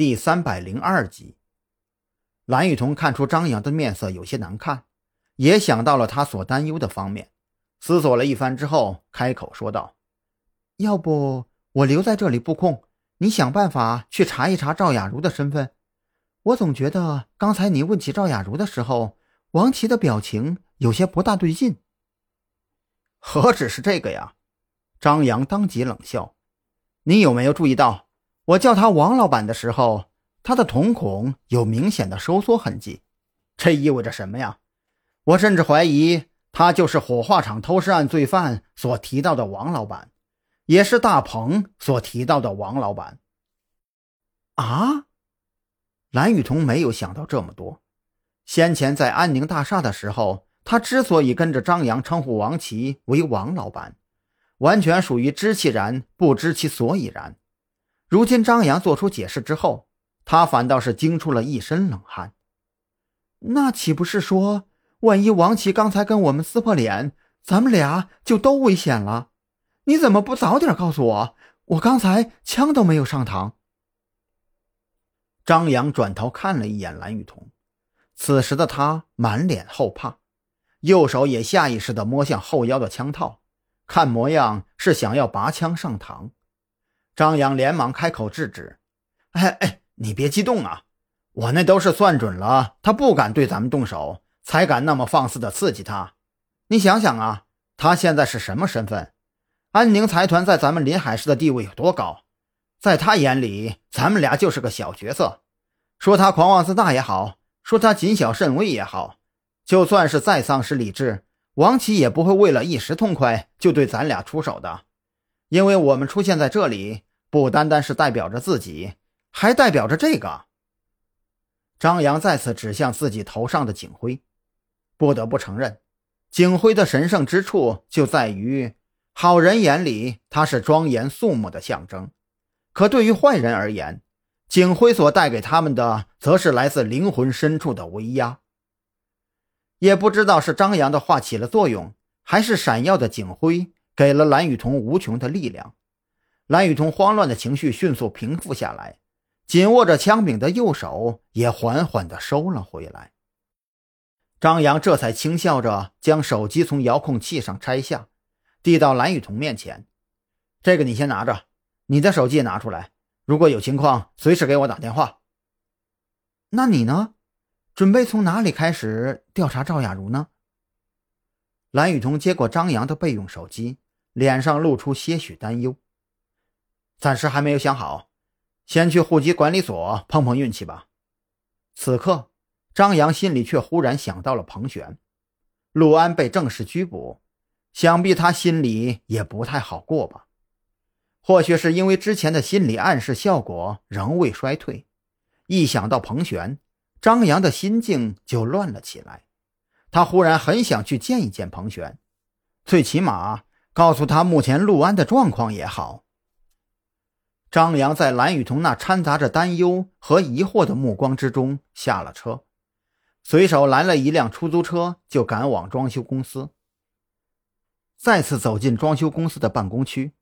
第三百零二集，蓝雨桐看出张扬的面色有些难看，也想到了他所担忧的方面，思索了一番之后，开口说道：“要不我留在这里布控，你想办法去查一查赵雅茹的身份。我总觉得刚才你问起赵雅茹的时候，王琦的表情有些不大对劲。何止是这个呀？”张扬当即冷笑：“你有没有注意到？”我叫他王老板的时候，他的瞳孔有明显的收缩痕迹，这意味着什么呀？我甚至怀疑他就是火化厂偷尸案罪犯所提到的王老板，也是大鹏所提到的王老板。啊！蓝雨桐没有想到这么多。先前在安宁大厦的时候，他之所以跟着张扬称呼王琦为王老板，完全属于知其然不知其所以然。如今张扬做出解释之后，他反倒是惊出了一身冷汗。那岂不是说，万一王琦刚才跟我们撕破脸，咱们俩就都危险了？你怎么不早点告诉我？我刚才枪都没有上膛。张扬转头看了一眼蓝雨桐，此时的他满脸后怕，右手也下意识地摸向后腰的枪套，看模样是想要拔枪上膛。张扬连忙开口制止：“哎哎，你别激动啊！我那都是算准了，他不敢对咱们动手，才敢那么放肆的刺激他。你想想啊，他现在是什么身份？安宁财团在咱们临海市的地位有多高？在他眼里，咱们俩就是个小角色。说他狂妄自大也好，说他谨小慎微也好，就算是再丧失理智，王琦也不会为了一时痛快就对咱俩出手的。”因为我们出现在这里，不单单是代表着自己，还代表着这个。张扬再次指向自己头上的警徽。不得不承认，警徽的神圣之处就在于，好人眼里它是庄严肃穆的象征，可对于坏人而言，警徽所带给他们的，则是来自灵魂深处的威压。也不知道是张扬的话起了作用，还是闪耀的警徽。给了蓝雨桐无穷的力量，蓝雨桐慌乱的情绪迅速平复下来，紧握着枪柄的右手也缓缓地收了回来。张扬这才轻笑着将手机从遥控器上拆下，递到蓝雨桐面前：“这个你先拿着，你的手机也拿出来，如果有情况，随时给我打电话。”那你呢？准备从哪里开始调查赵雅茹呢？蓝雨桐接过张扬的备用手机。脸上露出些许担忧，暂时还没有想好，先去户籍管理所碰碰运气吧。此刻，张扬心里却忽然想到了彭璇，陆安被正式拘捕，想必他心里也不太好过吧？或许是因为之前的心理暗示效果仍未衰退，一想到彭璇，张扬的心境就乱了起来。他忽然很想去见一见彭璇，最起码。告诉他目前陆安的状况也好。张扬在蓝雨桐那掺杂着担忧和疑惑的目光之中下了车，随手拦了一辆出租车，就赶往装修公司。再次走进装修公司的办公区，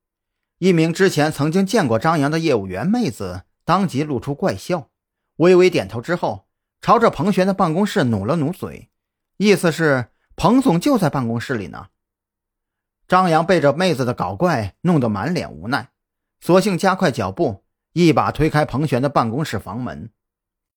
一名之前曾经见过张扬的业务员妹子当即露出怪笑，微微点头之后，朝着彭璇的办公室努了努嘴，意思是彭总就在办公室里呢。张扬被这妹子的搞怪弄得满脸无奈，索性加快脚步，一把推开彭璇的办公室房门，